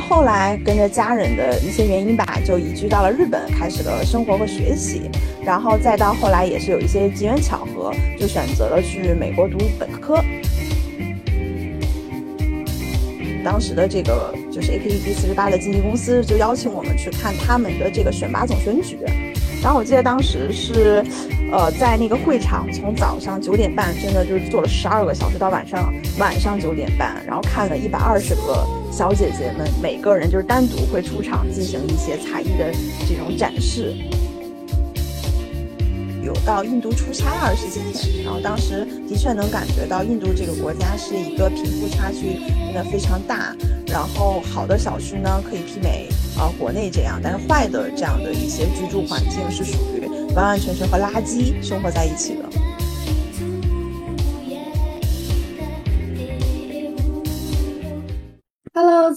后来跟着家人的一些原因吧，就移居到了日本，开始了生活和学习。然后再到后来，也是有一些机缘巧合，就选择了去美国读本科。当时的这个就是 AKB 四十八的经纪公司就邀请我们去看他们的这个选拔总选举。然后我记得当时是，呃，在那个会场，从早上九点半，真的就是坐了十二个小时，到晚上晚上九点半，然后看了一百二十个小姐姐们，每个人就是单独会出场进行一些才艺的这种展示。有到印度出差二十几天，然后当时的确能感觉到印度这个国家是一个贫富差距真的非常大，然后好的小区呢可以媲美呃国内这样，但是坏的这样的一些居住环境是属于完完全全和垃圾生活在一起的。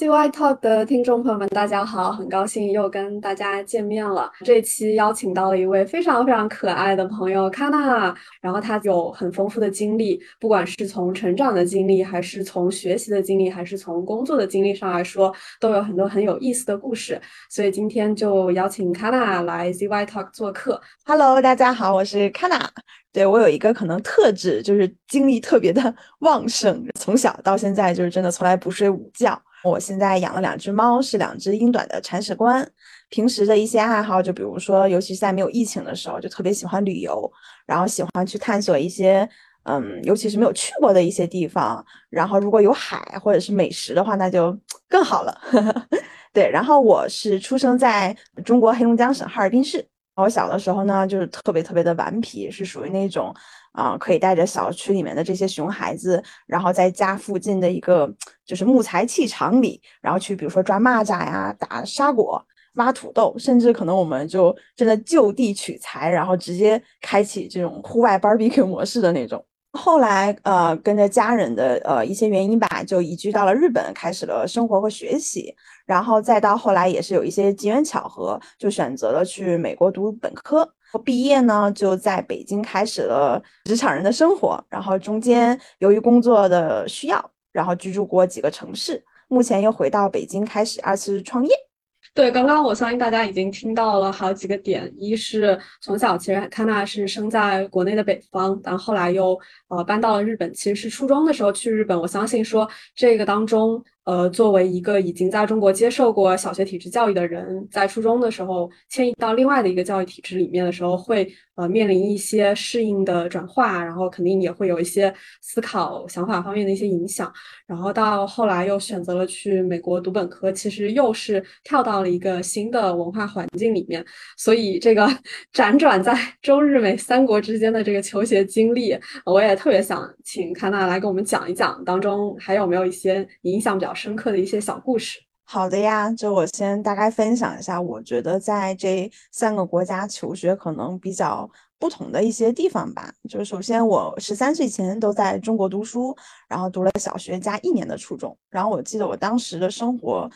ZY Talk 的听众朋友们，大家好，很高兴又跟大家见面了。这期邀请到了一位非常非常可爱的朋友 Kana，然后他有很丰富的经历，不管是从成长的经历，还是从学习的经历，还是从工作的经历上来说，都有很多很有意思的故事。所以今天就邀请 Kana 来 ZY Talk 做客。Hello，大家好，我是 Kana。对我有一个可能特质，就是精力特别的旺盛，从小到现在就是真的从来不睡午觉。我现在养了两只猫，是两只英短的铲屎官。平时的一些爱好，就比如说，尤其是在没有疫情的时候，就特别喜欢旅游，然后喜欢去探索一些，嗯，尤其是没有去过的一些地方。然后如果有海或者是美食的话，那就更好了。对，然后我是出生在中国黑龙江省哈尔滨市。我小的时候呢，就是特别特别的顽皮，是属于那种。啊，可以带着小区里面的这些熊孩子，然后在家附近的一个就是木材器厂里，然后去比如说抓蚂蚱呀、打沙果、挖土豆，甚至可能我们就真的就地取材，然后直接开启这种户外 barbecue 模式的那种。后来呃，跟着家人的呃一些原因吧，就移居到了日本，开始了生活和学习。然后再到后来，也是有一些机缘巧合，就选择了去美国读本科。毕业呢，就在北京开始了职场人的生活，然后中间由于工作的需要，然后居住过几个城市，目前又回到北京开始二次创业。对，刚刚我相信大家已经听到了好几个点，一是从小其实康纳是生在国内的北方，但后来又呃搬到了日本，其实是初中的时候去日本，我相信说这个当中。呃，作为一个已经在中国接受过小学体制教育的人，在初中的时候迁移到另外的一个教育体制里面的时候，会呃面临一些适应的转化，然后肯定也会有一些思考想法方面的一些影响。然后到后来又选择了去美国读本科，其实又是跳到了一个新的文化环境里面。所以这个 辗转在中日美三国之间的这个求学经历，我也特别想请康纳来给我们讲一讲，当中还有没有一些影响比较。深刻的一些小故事。好的呀，就我先大概分享一下，我觉得在这三个国家求学可能比较不同的一些地方吧。就是首先，我十三岁前都在中国读书，然后读了小学加一年的初中。然后我记得我当时的生活，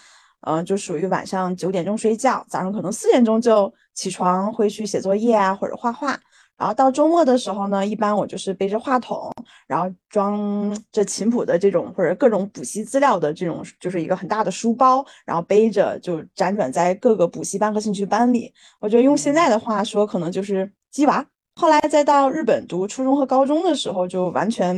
嗯，就属于晚上九点钟睡觉，早上可能四点钟就起床，会去写作业啊，或者画画。然后到周末的时候呢，一般我就是背着话筒，然后装着琴谱的这种或者各种补习资料的这种，就是一个很大的书包，然后背着就辗转在各个补习班和兴趣班里。我觉得用现在的话说，可能就是“鸡娃”。后来再到日本读初中和高中的时候，就完全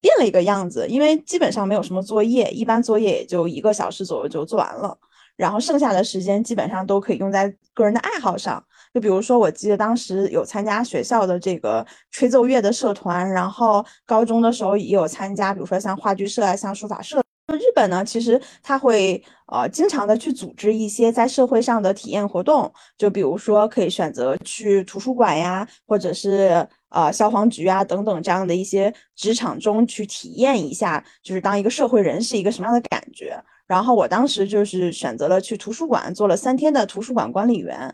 变了一个样子，因为基本上没有什么作业，一般作业也就一个小时左右就做完了，然后剩下的时间基本上都可以用在个人的爱好上。就比如说，我记得当时有参加学校的这个吹奏乐的社团，然后高中的时候也有参加，比如说像话剧社啊，像书法社。日本呢，其实他会呃经常的去组织一些在社会上的体验活动，就比如说可以选择去图书馆呀，或者是呃消防局啊等等这样的一些职场中去体验一下，就是当一个社会人是一个什么样的感觉。然后我当时就是选择了去图书馆做了三天的图书馆管理员。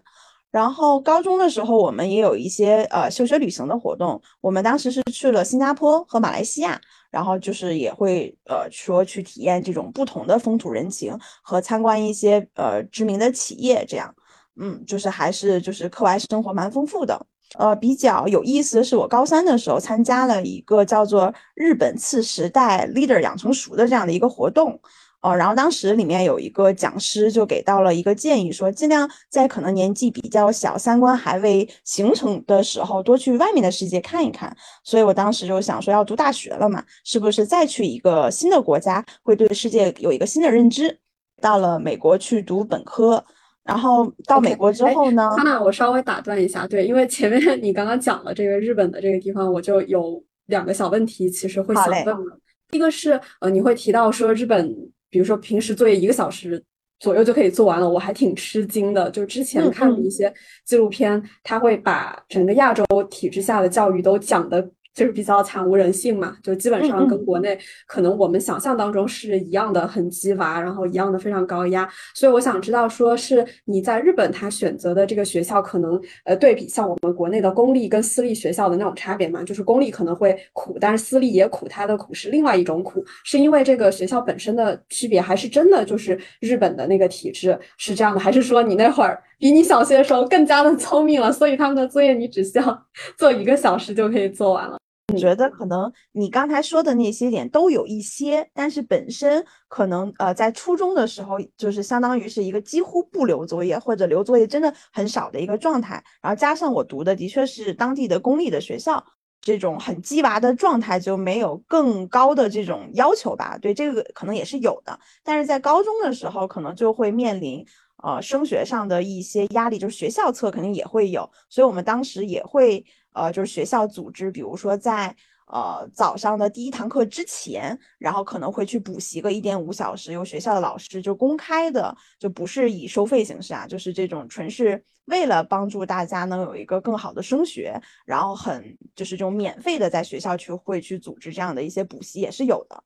然后高中的时候，我们也有一些呃休学旅行的活动。我们当时是去了新加坡和马来西亚，然后就是也会呃说去体验这种不同的风土人情和参观一些呃知名的企业，这样，嗯，就是还是就是课外生活蛮丰富的。呃，比较有意思的是，我高三的时候参加了一个叫做日本次时代 Leader 养成熟的这样的一个活动。哦，然后当时里面有一个讲师就给到了一个建议，说尽量在可能年纪比较小、三观还未形成的时候，多去外面的世界看一看。所以我当时就想说，要读大学了嘛，是不是再去一个新的国家，会对世界有一个新的认知？到了美国去读本科，然后到美国之后呢？康娜，我稍微打断一下，对，因为前面你刚刚讲了这个日本的这个地方，我就有两个小问题，其实会想问了。一个是呃，你会提到说日本。比如说，平时作业一个小时左右就可以做完了，我还挺吃惊的。就之前看的一些纪录片，他会把整个亚洲体制下的教育都讲的。就是比较惨无人性嘛，就基本上跟国内可能我们想象当中是一样的，很鸡娃，然后一样的非常高压。所以我想知道，说是你在日本他选择的这个学校，可能呃对比像我们国内的公立跟私立学校的那种差别嘛？就是公立可能会苦，但是私立也苦，它的苦是另外一种苦，是因为这个学校本身的区别，还是真的就是日本的那个体制是这样的？还是说你那会儿比你小学的时候更加的 聪明了，所以他们的作业你只需要做一个小时就可以做完了？我觉得可能你刚才说的那些点都有一些，但是本身可能呃在初中的时候就是相当于是一个几乎不留作业或者留作业真的很少的一个状态，然后加上我读的的确是当地的公立的学校，这种很鸡娃的状态就没有更高的这种要求吧？对这个可能也是有的，但是在高中的时候可能就会面临呃升学上的一些压力，就是学校侧肯定也会有，所以我们当时也会。呃，就是学校组织，比如说在呃早上的第一堂课之前，然后可能会去补习个一点五小时，由学校的老师就公开的，就不是以收费形式啊，就是这种纯是为了帮助大家能有一个更好的升学，然后很就是这种免费的在学校去会去组织这样的一些补习也是有的。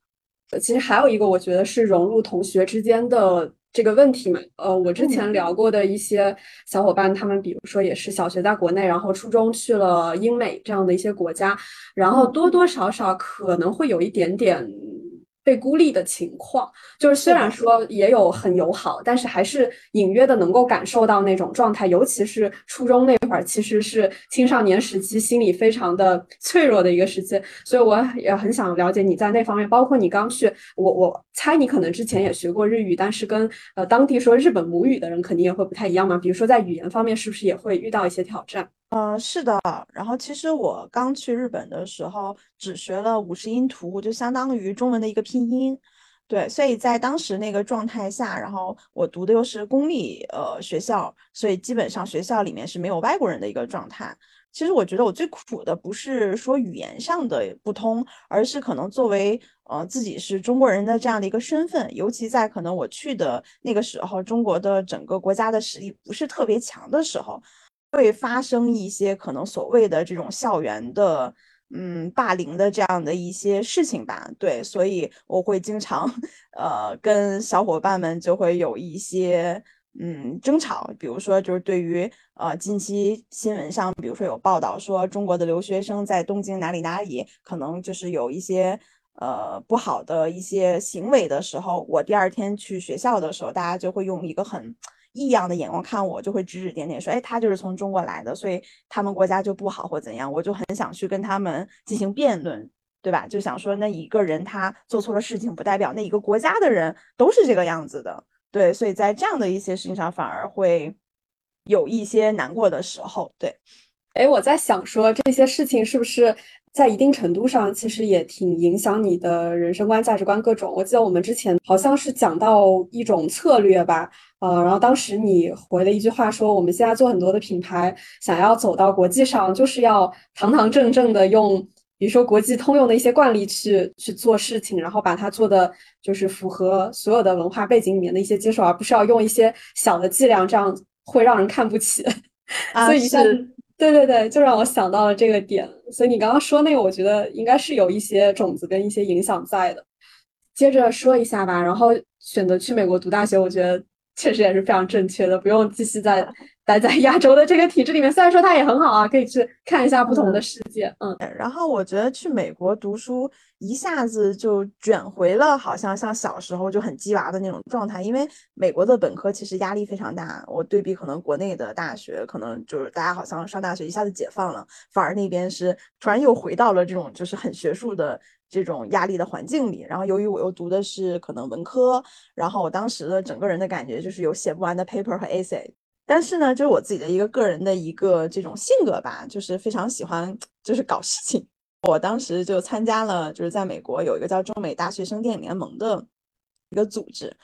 其实还有一个，我觉得是融入同学之间的。这个问题嘛，呃，我之前聊过的一些小伙伴，他们比如说也是小学在国内，然后初中去了英美这样的一些国家，然后多多少少可能会有一点点。被孤立的情况，就是虽然说也有很友好，但是还是隐约的能够感受到那种状态。尤其是初中那会儿，其实是青少年时期，心理非常的 脆弱的一个时期。所以我也很想了解你在那方面，包括你刚去，我我猜你可能之前也学过日语，但是跟呃当地说日本母语的人肯定也会不太一样嘛。比如说在语言方面，是不是也会遇到一些挑战？嗯，是的。然后其实我刚去日本的时候，只学了五十音图，就相当于中文的一个拼音。对，所以在当时那个状态下，然后我读的又是公立呃学校，所以基本上学校里面是没有外国人的一个状态。其实我觉得我最苦的不是说语言上的不通，而是可能作为呃自己是中国人的这样的一个身份，尤其在可能我去的那个时候，中国的整个国家的实力不是特别强的时候。会发生一些可能所谓的这种校园的，嗯，霸凌的这样的一些事情吧。对，所以我会经常，呃，跟小伙伴们就会有一些，嗯，争吵。比如说，就是对于，呃，近期新闻上，比如说有报道说中国的留学生在东京哪里哪里，可能就是有一些，呃，不好的一些行为的时候，我第二天去学校的时候，大家就会用一个很。异样的眼光看我，就会指指点点说：“哎，他就是从中国来的，所以他们国家就不好或怎样。”我就很想去跟他们进行辩论，对吧？就想说，那一个人他做错了事情，不代表那一个国家的人都是这个样子的，对。所以在这样的一些事情上，反而会有一些难过的时候，对。哎，我在想说，这些事情是不是？在一定程度上，其实也挺影响你的人生观、价值观各种。我记得我们之前好像是讲到一种策略吧，呃，然后当时你回了一句话说，我们现在做很多的品牌，想要走到国际上，就是要堂堂正正的用，比如说国际通用的一些惯例去去做事情，然后把它做的就是符合所有的文化背景里面的一些接受，而不是要用一些小的伎俩，这样会让人看不起。所以是。对对对，就让我想到了这个点，所以你刚刚说那个，我觉得应该是有一些种子跟一些影响在的。接着说一下吧，然后选择去美国读大学，我觉得确实也是非常正确的，不用继续再。待在亚洲的这个体制里面，虽然说它也很好啊，可以去看一下不同的世界。嗯，然后我觉得去美国读书一下子就卷回了，好像像小时候就很鸡娃的那种状态。因为美国的本科其实压力非常大，我对比可能国内的大学，可能就是大家好像上大学一下子解放了，反而那边是突然又回到了这种就是很学术的这种压力的环境里。然后由于我又读的是可能文科，然后我当时的整个人的感觉就是有写不完的 paper 和 essay。但是呢，就是我自己的一个个人的一个这种性格吧，就是非常喜欢就是搞事情。我当时就参加了，就是在美国有一个叫中美大学生电影联盟的一个组织，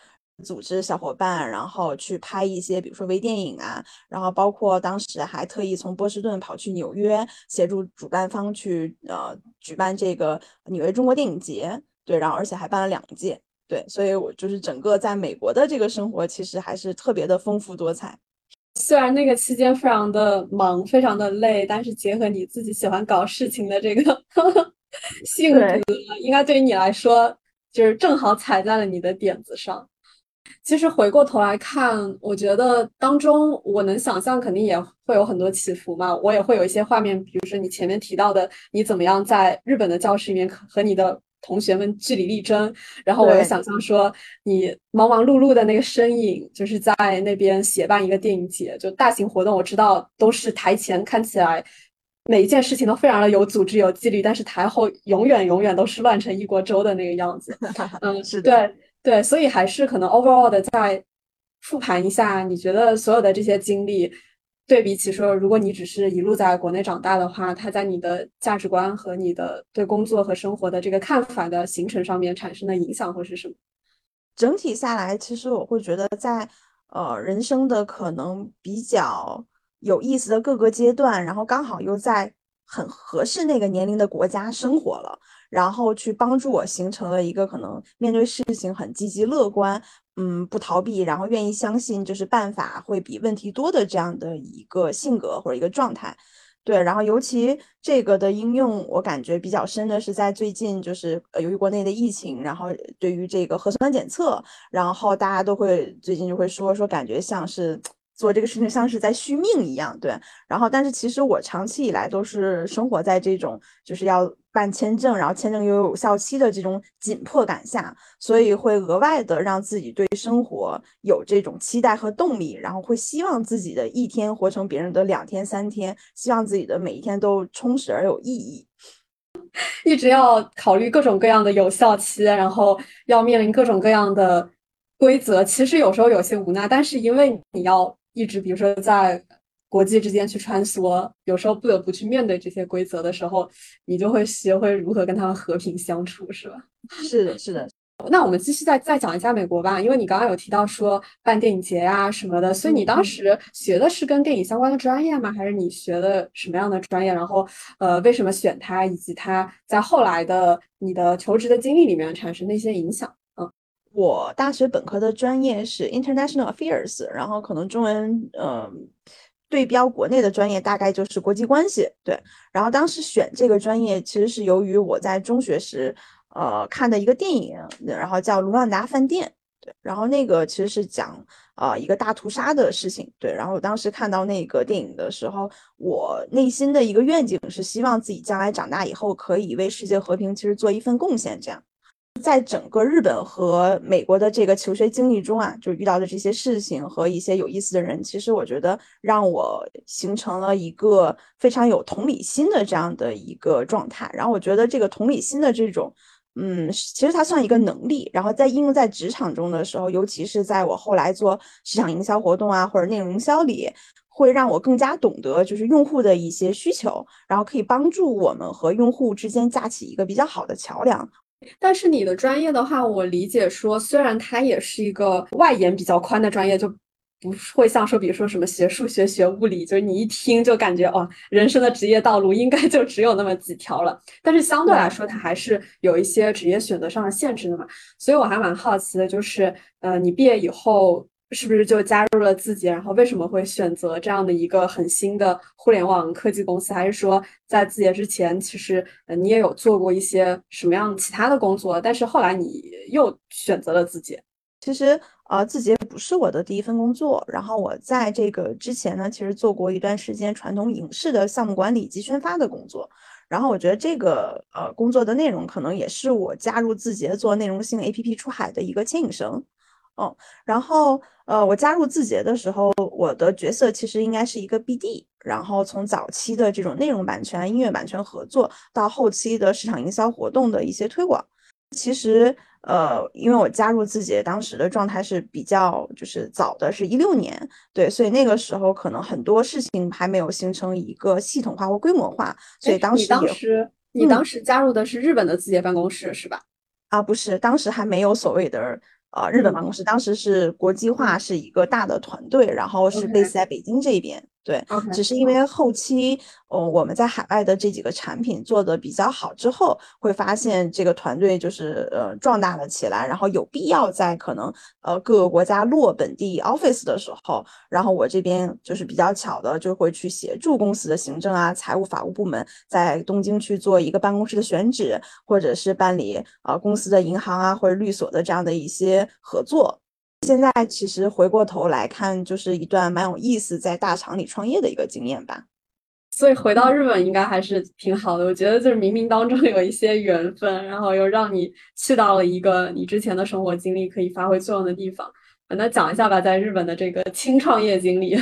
组织小伙伴，然后去拍一些，比如说微电影啊，然后包括当时还特意从波士顿跑去纽约，协助主办方去呃举办这个纽约中国电影节，对，然后而且还办了两届，对，所以我就是整个在美国的这个生活其实还是特别的丰富多彩。虽然那个期间非常的忙，非常的累，但是结合你自己喜欢搞事情的这个 性格，应该对于你来说就是正好踩在了你的点子上。其实回过头来看，我觉得当中我能想象，肯定也会有很多起伏嘛。我也会有一些画面，比如说你前面提到的，你怎么样在日本的教室里面和你的。同学们据理力争，然后我又想象说你忙忙碌碌的那个身影，就是在那边协办一个电影节，就大型活动。我知道都是台前看起来每一件事情都非常的有组织、有纪律，但是台后永远永远都是乱成一锅粥的那个样子。嗯，是的，对对，所以还是可能 overall 的再复盘一下，你觉得所有的这些经历。对比起说，如果你只是一路在国内长大的话，它在你的价值观和你的对工作和生活的这个看法的形成上面产生的影响会是什么？整体下来，其实我会觉得，在呃人生的可能比较有意思的各个阶段，然后刚好又在很合适那个年龄的国家生活了，然后去帮助我形成了一个可能面对事情很积极乐观。嗯，不逃避，然后愿意相信，就是办法会比问题多的这样的一个性格或者一个状态。对，然后尤其这个的应用，我感觉比较深的是在最近，就是，由于国内的疫情，然后对于这个核酸检测，然后大家都会最近就会说说，感觉像是。做这个事情像是在续命一样，对。然后，但是其实我长期以来都是生活在这种就是要办签证，然后签证又有有效期的这种紧迫感下，所以会额外的让自己对生活有这种期待和动力，然后会希望自己的一天活成别人的两天三天，希望自己的每一天都充实而有意义。一直要考虑各种各样的有效期，然后要面临各种各样的规则，其实有时候有些无奈，但是因为你要。一直，比如说在国际之间去穿梭，有时候不得不去面对这些规则的时候，你就会学会如何跟他们和平相处，是吧？是的，是的。那我们继续再再讲一下美国吧，因为你刚刚有提到说办电影节呀什么的，所以你当时学的是跟电影相关的专业吗？还是你学的什么样的专业？然后，呃，为什么选它，以及它在后来的你的求职的经历里面产生的一些影响？我大学本科的专业是 International Affairs，然后可能中文，嗯，对标国内的专业大概就是国际关系。对，然后当时选这个专业其实是由于我在中学时，呃，看的一个电影，然后叫《卢旺达饭店》。对，然后那个其实是讲，呃，一个大屠杀的事情。对，然后我当时看到那个电影的时候，我内心的一个愿景是希望自己将来长大以后可以为世界和平其实做一份贡献，这样。在整个日本和美国的这个求学经历中啊，就遇到的这些事情和一些有意思的人，其实我觉得让我形成了一个非常有同理心的这样的一个状态。然后我觉得这个同理心的这种，嗯，其实它算一个能力。然后在应用在职场中的时候，尤其是在我后来做市场营销活动啊，或者内容营销里，会让我更加懂得就是用户的一些需求，然后可以帮助我们和用户之间架起一个比较好的桥梁。但是你的专业的话，我理解说，虽然它也是一个外延比较宽的专业，就不会像说，比如说什么学数学、学物理，就是你一听就感觉哦，人生的职业道路应该就只有那么几条了。但是相对来说，它还是有一些职业选择上的限制的嘛。所以我还蛮好奇的，就是呃，你毕业以后。是不是就加入了字节？然后为什么会选择这样的一个很新的互联网科技公司？还是说在字节之前，其实你也有做过一些什么样其他的工作？但是后来你又选择了字节。其实呃字节不是我的第一份工作。然后我在这个之前呢，其实做过一段时间传统影视的项目管理及宣发的工作。然后我觉得这个呃工作的内容可能也是我加入字节做内容性 APP 出海的一个牵引绳。嗯，然后呃，我加入字节的时候，我的角色其实应该是一个 BD，然后从早期的这种内容版权、音乐版权合作，到后期的市场营销活动的一些推广，其实。呃，因为我加入字节当时的状态是比较就是早的，是一六年，对，所以那个时候可能很多事情还没有形成一个系统化或规模化，所以当时你当时你当时加入的是日本的字节办公室是吧？啊，不是，当时还没有所谓的呃日本办公室，当时是国际化是一个大的团队，然后是 base 在北京这边。对，只是因为后期，呃，我们在海外的这几个产品做的比较好之后，会发现这个团队就是呃壮大了起来，然后有必要在可能呃各个国家落本地 office 的时候，然后我这边就是比较巧的，就会去协助公司的行政啊、财务、法务部门在东京去做一个办公室的选址，或者是办理啊公司的银行啊或者律所的这样的一些合作。现在其实回过头来看，就是一段蛮有意思在大厂里创业的一个经验吧。所以回到日本应该还是挺好的。我觉得就是冥冥当中有一些缘分，然后又让你去到了一个你之前的生活经历可以发挥作用的地方。那讲一下吧，在日本的这个轻创业经历。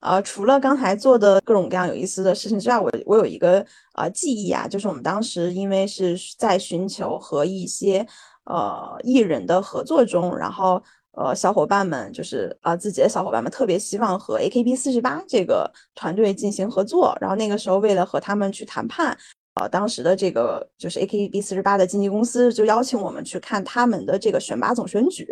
呃，除了刚才做的各种各样有意思的事情之外，我我有一个呃记忆啊，就是我们当时因为是在寻求和一些呃艺人的合作中，然后。呃，小伙伴们就是啊，自己的小伙伴们特别希望和 AKB 四十八这个团队进行合作。然后那个时候，为了和他们去谈判，呃，当时的这个就是 AKB 四十八的经纪公司就邀请我们去看他们的这个选拔总选举。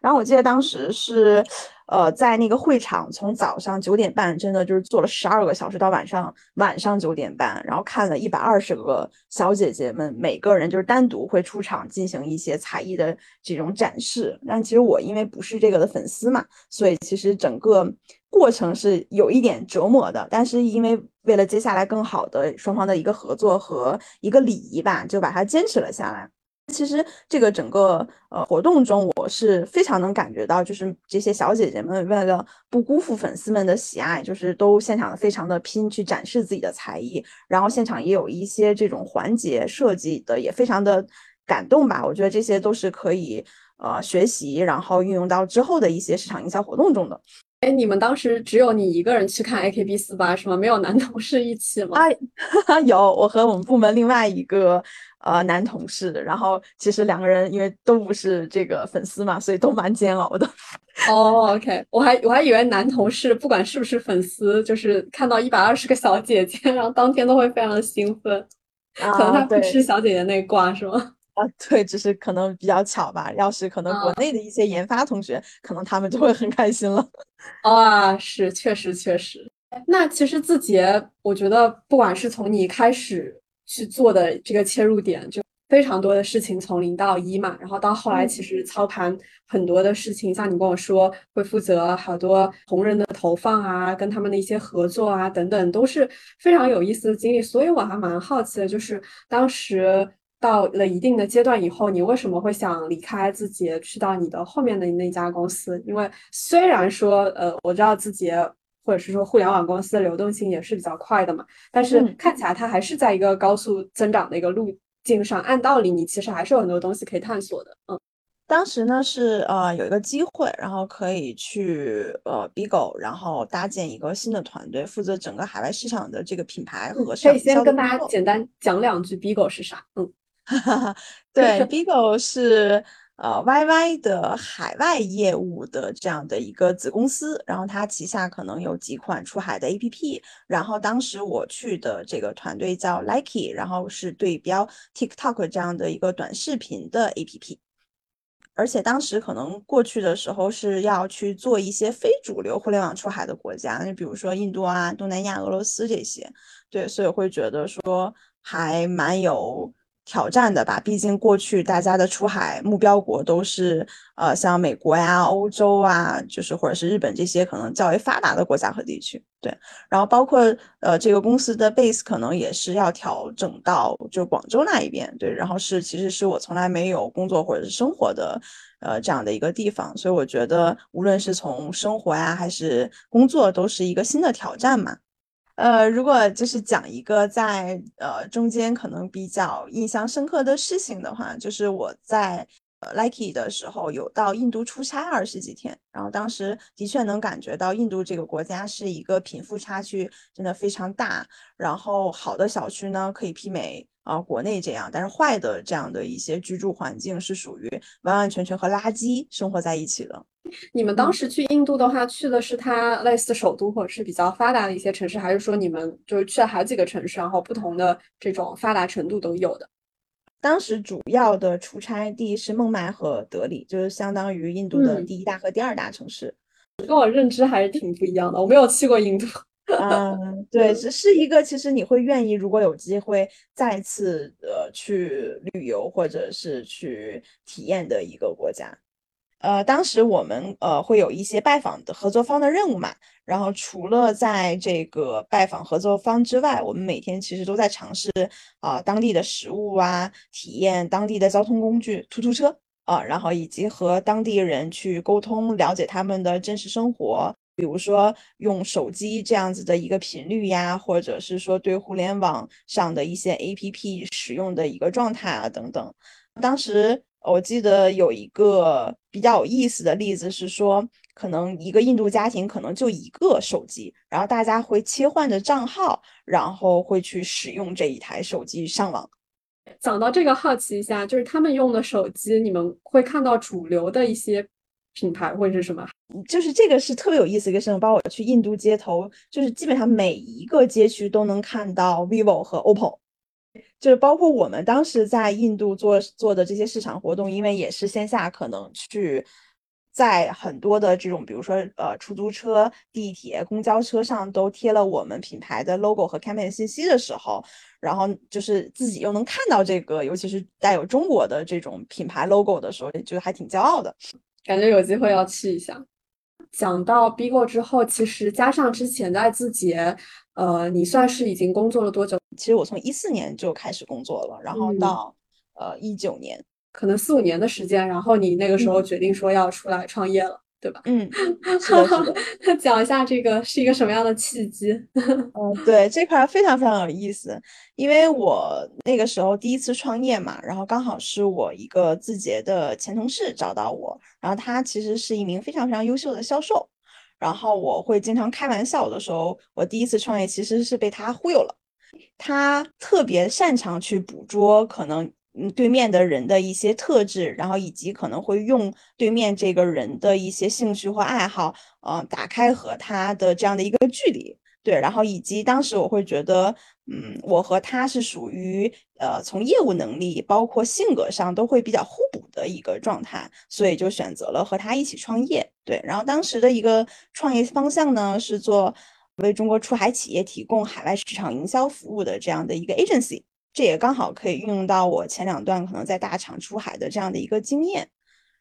然后我记得当时是。呃，在那个会场，从早上九点半，真的就是坐了十二个小时，到晚上晚上九点半，然后看了一百二十个小姐姐们，每个人就是单独会出场进行一些才艺的这种展示。但其实我因为不是这个的粉丝嘛，所以其实整个过程是有一点折磨的。但是因为为了接下来更好的双方的一个合作和一个礼仪吧，就把它坚持了下来。其实这个整个呃活动中，我是非常能感觉到，就是这些小姐姐们为了不辜负粉丝们的喜爱，就是都现场非常的拼去展示自己的才艺，然后现场也有一些这种环节设计的也非常的感动吧。我觉得这些都是可以呃学习，然后运用到之后的一些市场营销活动中的。哎，你们当时只有你一个人去看 AKB 四八是吗？没有男同事一起吗？啊，有，我和我们部门另外一个。呃，男同事，然后其实两个人因为都不是这个粉丝嘛，所以都蛮煎熬的。哦，OK，我还我还以为男同事不管是不是粉丝，就是看到一百二十个小姐姐，然后当天都会非常的兴奋。可能他不吃小姐姐那挂是吗？啊，对，只是可能比较巧吧。要是可能国内的一些研发同学，可能他们就会很开心了。啊，是，确实确实。那其实字节，我觉得不管是从你开始。去做的这个切入点就非常多的事情，从零到一嘛，然后到后来其实操盘很多的事情，像你跟我说会负责好多同人的投放啊，跟他们的一些合作啊等等，都是非常有意思的经历。所以我还蛮好奇的，就是当时到了一定的阶段以后，你为什么会想离开字节，去到你的后面的那家公司？因为虽然说，呃，我知道字节。或者是说互联网公司的流动性也是比较快的嘛，但是看起来它还是在一个高速增长的一个路径上。按道理，你其实还是有很多东西可以探索的。嗯，当时呢是呃有一个机会，然后可以去呃 BIGO，然后搭建一个新的团队，负责整个海外市场的这个品牌和可以先跟大家简单讲两句 BIGO 是啥？嗯，对，BIGO 是。呃，YY 的海外业务的这样的一个子公司，然后它旗下可能有几款出海的 APP。然后当时我去的这个团队叫 Likey，然后是对标 TikTok 这样的一个短视频的 APP。而且当时可能过去的时候是要去做一些非主流互联网出海的国家，就比如说印度啊、东南亚、俄罗斯这些。对，所以会觉得说还蛮有。挑战的吧，毕竟过去大家的出海目标国都是呃像美国呀、欧洲啊，就是或者是日本这些可能较为发达的国家和地区。对，然后包括呃这个公司的 base 可能也是要调整到就广州那一边。对，然后是其实是我从来没有工作或者是生活的呃这样的一个地方，所以我觉得无论是从生活呀还是工作，都是一个新的挑战嘛。呃，如果就是讲一个在呃中间可能比较印象深刻的事情的话，就是我在呃 Likey 的时候，有到印度出差二十几天，然后当时的确能感觉到印度这个国家是一个贫富差距真的非常大，然后好的小区呢可以媲美啊国内这样，但是坏的这样的一些居住环境是属于完完全全和垃圾生活在一起的。你们当时去印度的话，去的是它类似首都或者是比较发达的一些城市，还是说你们就是去了好几个城市，然后不同的这种发达程度都有的？当时主要的出差地是孟买和德里，就是相当于印度的第一大和第二大城市。跟我认知还是挺不一样的，我没有去过印度。嗯，对，只是一个其实你会愿意，如果有机会再次呃去旅游或者是去体验的一个国家。呃，当时我们呃会有一些拜访的合作方的任务嘛，然后除了在这个拜访合作方之外，我们每天其实都在尝试啊当地的食物啊，体验当地的交通工具，突突车啊，然后以及和当地人去沟通，了解他们的真实生活，比如说用手机这样子的一个频率呀，或者是说对互联网上的一些 APP 使用的一个状态啊等等，当时。我记得有一个比较有意思的例子是说，可能一个印度家庭可能就一个手机，然后大家会切换着账号，然后会去使用这一台手机上网。讲到这个，好奇一下，就是他们用的手机，你们会看到主流的一些品牌会是什么？就是这个是特别有意思一个事情，包括我去印度街头，就是基本上每一个街区都能看到 vivo 和 oppo。就是包括我们当时在印度做做的这些市场活动，因为也是线下，可能去在很多的这种，比如说呃出租车、地铁、公交车上都贴了我们品牌的 logo 和 campaign 信息的时候，然后就是自己又能看到这个，尤其是带有中国的这种品牌 logo 的时候，就还挺骄傲的，感觉有机会要去一下。讲到 Bigo 之后，其实加上之前在字节，呃，你算是已经工作了多久？其实我从一四年就开始工作了，然后到呃一九年，可能四五年的时间，然后你那个时候决定说要出来创业了。对吧？嗯，是的，是的。讲一下这个是一个什么样的契机？嗯，对，这块非常非常有意思，因为我那个时候第一次创业嘛，然后刚好是我一个字节的前同事找到我，然后他其实是一名非常非常优秀的销售，然后我会经常开玩笑的时候，我第一次创业其实是被他忽悠了，他特别擅长去捕捉可能。对面的人的一些特质，然后以及可能会用对面这个人的一些兴趣或爱好，呃，打开和他的这样的一个距离。对，然后以及当时我会觉得，嗯，我和他是属于呃，从业务能力包括性格上都会比较互补的一个状态，所以就选择了和他一起创业。对，然后当时的一个创业方向呢，是做为中国出海企业提供海外市场营销服务的这样的一个 agency。这也刚好可以运用到我前两段可能在大厂出海的这样的一个经验，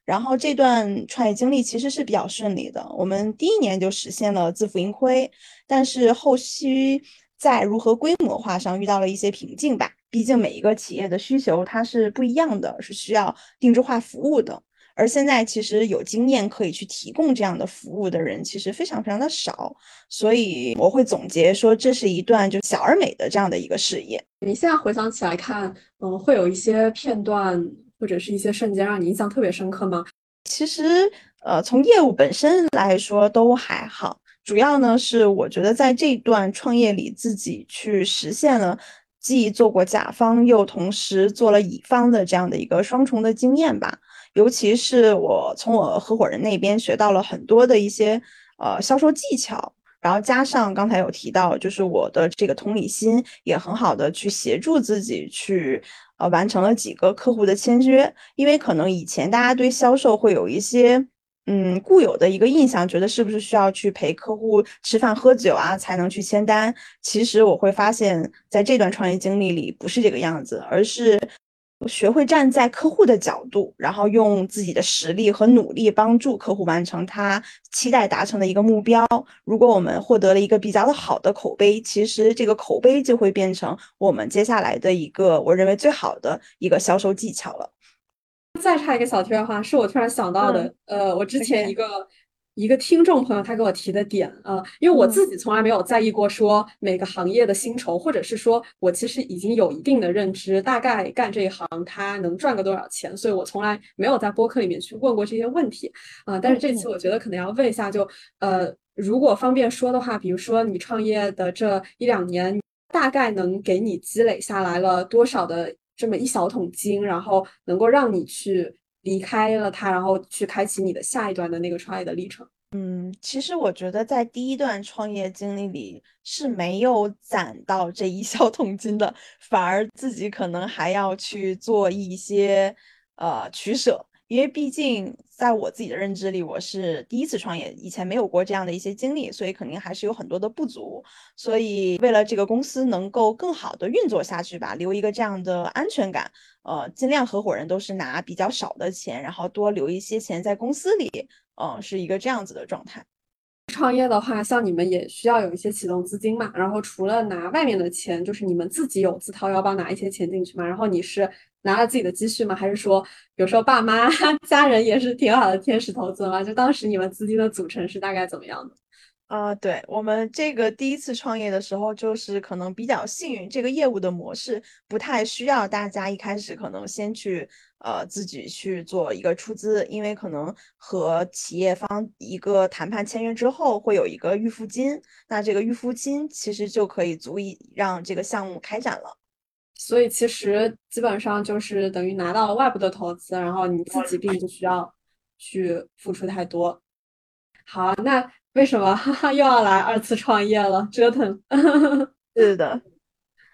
然后这段创业经历其实是比较顺利的。我们第一年就实现了自负盈亏，但是后续在如何规模化上遇到了一些瓶颈吧。毕竟每一个企业的需求它是不一样的，是需要定制化服务的。而现在其实有经验可以去提供这样的服务的人，其实非常非常的少，所以我会总结说，这是一段就小而美的这样的一个事业。你现在回想起来看，嗯，会有一些片段或者是一些瞬间让你印象特别深刻吗？其实，呃，从业务本身来说都还好，主要呢是我觉得在这段创业里自己去实现了既做过甲方又同时做了乙方的这样的一个双重的经验吧。尤其是我从我合伙人那边学到了很多的一些呃销售技巧，然后加上刚才有提到，就是我的这个同理心也很好的去协助自己去呃完成了几个客户的签约，因为可能以前大家对销售会有一些嗯固有的一个印象，觉得是不是需要去陪客户吃饭喝酒啊才能去签单？其实我会发现在这段创业经历里不是这个样子，而是。学会站在客户的角度，然后用自己的实力和努力帮助客户完成他期待达成的一个目标。如果我们获得了一个比较的好的口碑，其实这个口碑就会变成我们接下来的一个我认为最好的一个销售技巧了。再插一个小题外话，是我突然想到的，呃，我之前一个一个听众朋友他给我提的点啊，因为我自己从来没有在意过说每个行业的薪酬，或者是说我其实已经有一定的认知，大概干这一行他能赚个多少钱，所以我从来没有在播客里面去问过这些问题啊。但是这次我觉得可能要问一下，就呃，如果方便说的话，比如说你创业的这一两年，大概能给你积累下来了多少的这么一小桶金，然后能够让你去。离开了他，然后去开启你的下一段的那个创业的历程。嗯，其实我觉得在第一段创业经历里是没有攒到这一小桶金的，反而自己可能还要去做一些呃取舍。因为毕竟在我自己的认知里，我是第一次创业，以前没有过这样的一些经历，所以肯定还是有很多的不足。所以为了这个公司能够更好的运作下去吧，留一个这样的安全感，呃，尽量合伙人都是拿比较少的钱，然后多留一些钱在公司里，嗯，是一个这样子的状态。创业的话，像你们也需要有一些启动资金嘛，然后除了拿外面的钱，就是你们自己有自掏腰包拿一些钱进去嘛，然后你是。拿了自己的积蓄吗？还是说，有时候爸妈、家人也是挺好的天使投资吗？就当时你们资金的组成是大概怎么样的？啊，对我们这个第一次创业的时候，就是可能比较幸运，这个业务的模式不太需要大家一开始可能先去呃自己去做一个出资，因为可能和企业方一个谈判签约之后会有一个预付金，那这个预付金其实就可以足以让这个项目开展了。所以其实基本上就是等于拿到了外部的投资，然后你自己并不需要去付出太多。好，那为什么哈 哈又要来二次创业了？折腾。是的，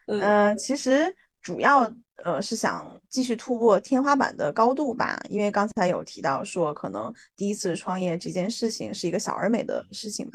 嗯，其实主要呃是想继续突破天花板的高度吧，因为刚才有提到说，可能第一次创业这件事情是一个小而美的事情嘛。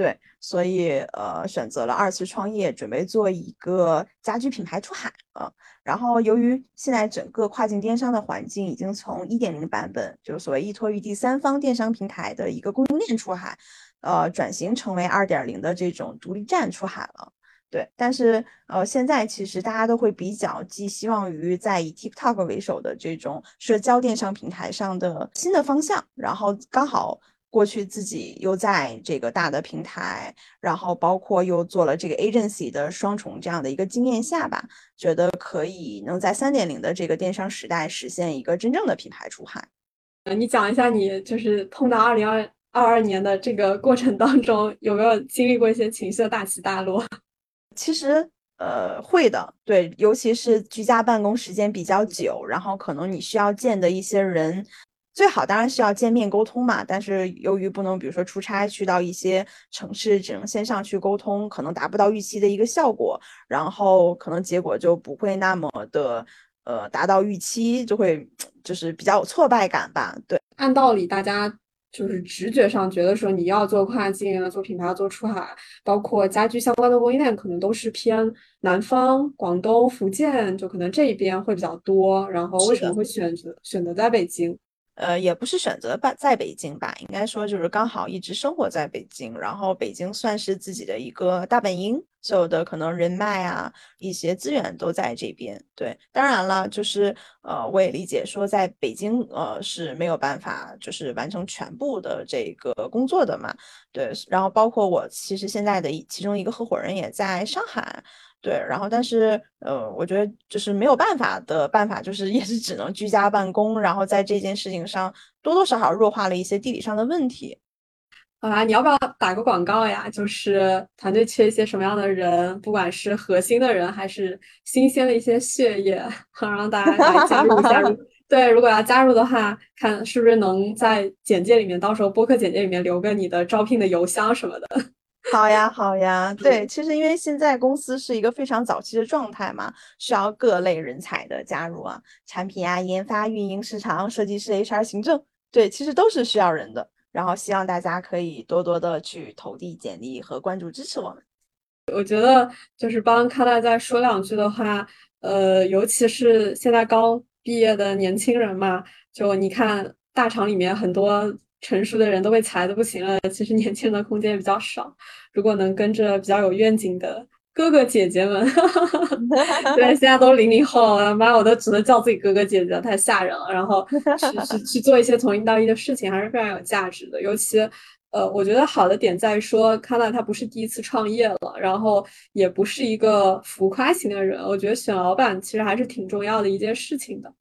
对，所以呃选择了二次创业，准备做一个家居品牌出海啊。然后由于现在整个跨境电商的环境已经从一点零版本，就是所谓依托于第三方电商平台的一个供应链出海，呃转型成为二点零的这种独立站出海了。对，但是呃现在其实大家都会比较寄希望于在以 TikTok 为首的这种社交电商平台上的新的方向，然后刚好。过去自己又在这个大的平台，然后包括又做了这个 agency 的双重这样的一个经验下吧，觉得可以能在三点零的这个电商时代实现一个真正的品牌出海。呃，你讲一下你就是碰到二零二二二年的这个过程当中，有没有经历过一些情绪的大起大落？其实呃会的，对，尤其是居家办公时间比较久，然后可能你需要见的一些人。最好当然是要见面沟通嘛，但是由于不能，比如说出差去到一些城市，只能线上去沟通，可能达不到预期的一个效果，然后可能结果就不会那么的呃达到预期，就会就是比较有挫败感吧。对，按道理大家就是直觉上觉得说你要做跨境啊，做品牌做出海，包括家居相关的供应链，可能都是偏南方、广东、福建，就可能这一边会比较多。然后为什么会选择选择在北京？呃，也不是选择在在北京吧，应该说就是刚好一直生活在北京，然后北京算是自己的一个大本营，所有的可能人脉啊，一些资源都在这边。对，当然了，就是呃，我也理解说在北京呃是没有办法就是完成全部的这个工作的嘛。对，然后包括我其实现在的其中一个合伙人也在上海。对，然后但是呃，我觉得就是没有办法的办法，就是 也是只能居家办公，然后在这件事情上多多少少弱化了一些地理上的问题。好吧，你要不要打个广告呀？就是团队缺一些什么样的人，不管是核心的人还是新鲜的一些血液，好让大家来加入加入。对，如果要加入的话，看是不是能在简介里面，到时候播客简介里面留个你的招聘的邮箱什么的。好呀，好呀，对，其实因为现在公司是一个非常早期的状态嘛，需要各类人才的加入啊，产品啊、研发、运营、市场、设计师、HR、行政，对，其实都是需要人的。然后希望大家可以多多的去投递简历和关注支持我们。我觉得就是帮康大再说两句的话，呃，尤其是现在刚毕业的年轻人嘛，就你看大厂里面很多。成熟的人都被裁的不行了，其实年轻人的空间也比较少。如果能跟着比较有愿景的哥哥姐姐们，对，现在都零零后了，妈，我都只能叫自己哥哥姐姐，太吓人了。然后去去去做一些从零到一的事情，还是非常有价值的。尤其，呃，我觉得好的点在于说，康纳他不是第一次创业了，然后也不是一个浮夸型的人。我觉得选老板其实还是挺重要的一件事情的。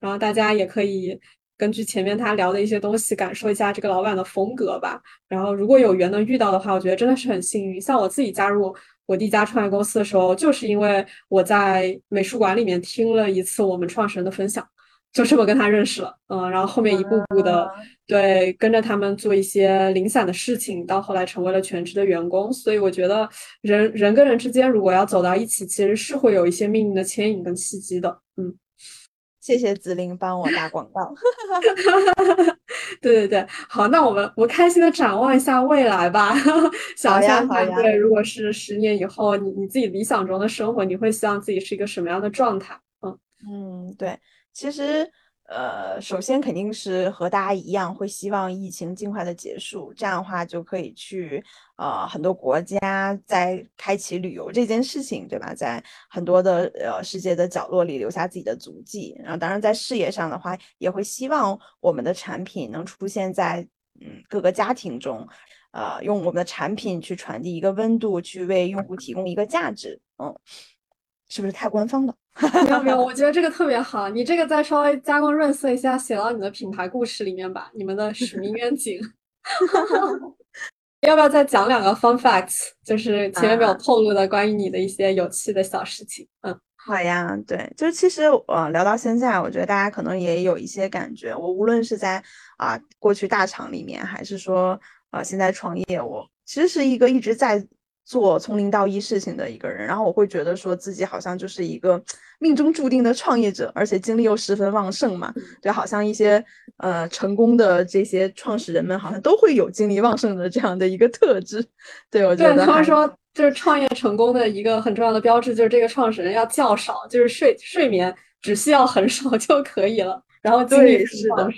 然后大家也可以根据前面他聊的一些东西，感受一下这个老板的风格吧。然后如果有缘能遇到的话，我觉得真的是很幸运。像我自己加入。我第一家创业公司的时候，就是因为我在美术馆里面听了一次我们创始人的分享，就这么跟他认识了。嗯，然后后面一步步的对跟着他们做一些零散的事情，到后来成为了全职的员工。所以我觉得人人跟人之间如果要走到一起，其实是会有一些命运的牵引跟契机的。嗯。谢谢紫菱帮我打广告。对对对，好，那我们我开心的展望一下未来吧。想一下，对，如果是十年以后，你你自己理想中的生活，你会希望自己是一个什么样的状态？嗯嗯，对，其实。呃，首先肯定是和大家一样，会希望疫情尽快的结束，这样的话就可以去呃很多国家在开启旅游这件事情，对吧？在很多的呃世界的角落里留下自己的足迹。然后，当然在事业上的话，也会希望我们的产品能出现在嗯各个家庭中，呃，用我们的产品去传递一个温度，去为用户提供一个价值。嗯，是不是太官方了？没有没有，我觉得这个特别好。你这个再稍微加工润色一下，写到你的品牌故事里面吧。你们的使命愿景，要不要再讲两个 fun facts？就是前面没有透露的关于你的一些有趣的小事情。嗯，好呀。对，就其实呃聊到现在，我觉得大家可能也有一些感觉。我无论是在啊过去大厂里面，还是说啊现在创业，我其实是一个一直在。做从零到一事情的一个人，然后我会觉得说自己好像就是一个命中注定的创业者，而且精力又十分旺盛嘛。就，好像一些呃成功的这些创始人们，好像都会有精力旺盛的这样的一个特质。对，我觉得对他们说就是创业成功的一个很重要的标志，就是这个创始人要较少，就是睡睡眠只需要很少就可以了，然后精力是的，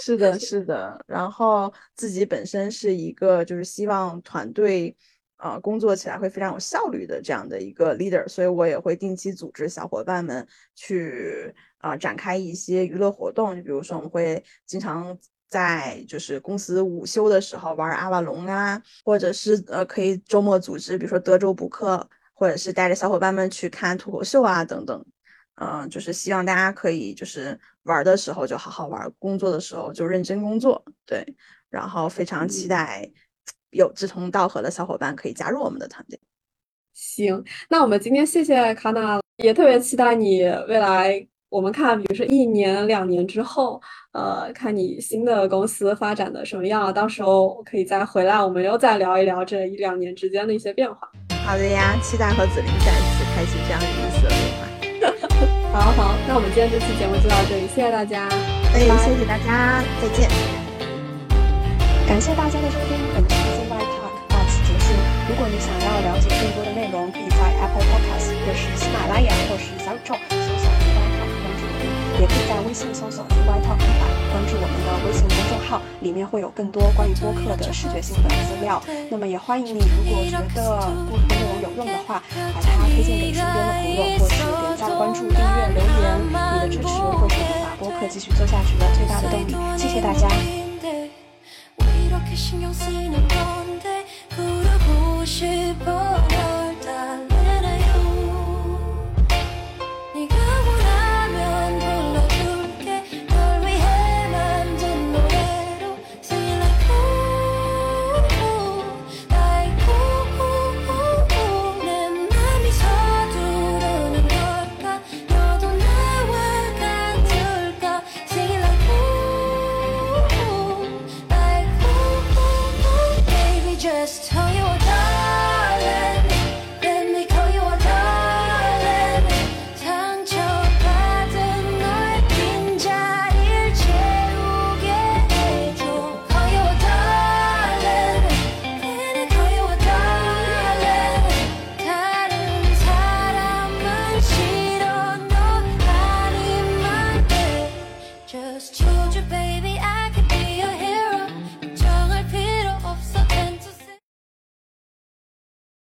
是的，是的，然后自己本身是一个就是希望团队。呃，工作起来会非常有效率的这样的一个 leader，所以我也会定期组织小伙伴们去啊展开一些娱乐活动，就比如说我们会经常在就是公司午休的时候玩阿瓦隆啊，或者是呃可以周末组织，比如说德州扑克，或者是带着小伙伴们去看脱口秀啊等等，嗯，就是希望大家可以就是玩的时候就好好玩，工作的时候就认真工作，对，然后非常期待。有志同道合的小伙伴可以加入我们的团队。行，那我们今天谢谢卡娜，也特别期待你未来。我们看，比如说一年、两年之后，呃，看你新的公司发展的什么样，到时候可以再回来，我们又再聊一聊这一两年之间的一些变化。好的呀，期待和子林再次开启这样有意思的对话。好好，那我们今天这期节目就到这里，谢谢大家。哎，谢谢大家，再见。感谢大家的收听，本期。如果你想要了解更多的内容，可以在 Apple Podcast 或是喜马拉雅或是小宇宙搜索 Y Talk 关注我们，也可以在微信搜索 Y Talk 一百关注我们的微信公众号，里面会有更多关于播客的视觉性的资料。那么也欢迎你，如果觉得播客内容有用的话，把它推荐给身边的朋友，或是点赞、关注、订阅、留言。你的支持会是我们把播客继续做下去的最大的动力。谢谢大家。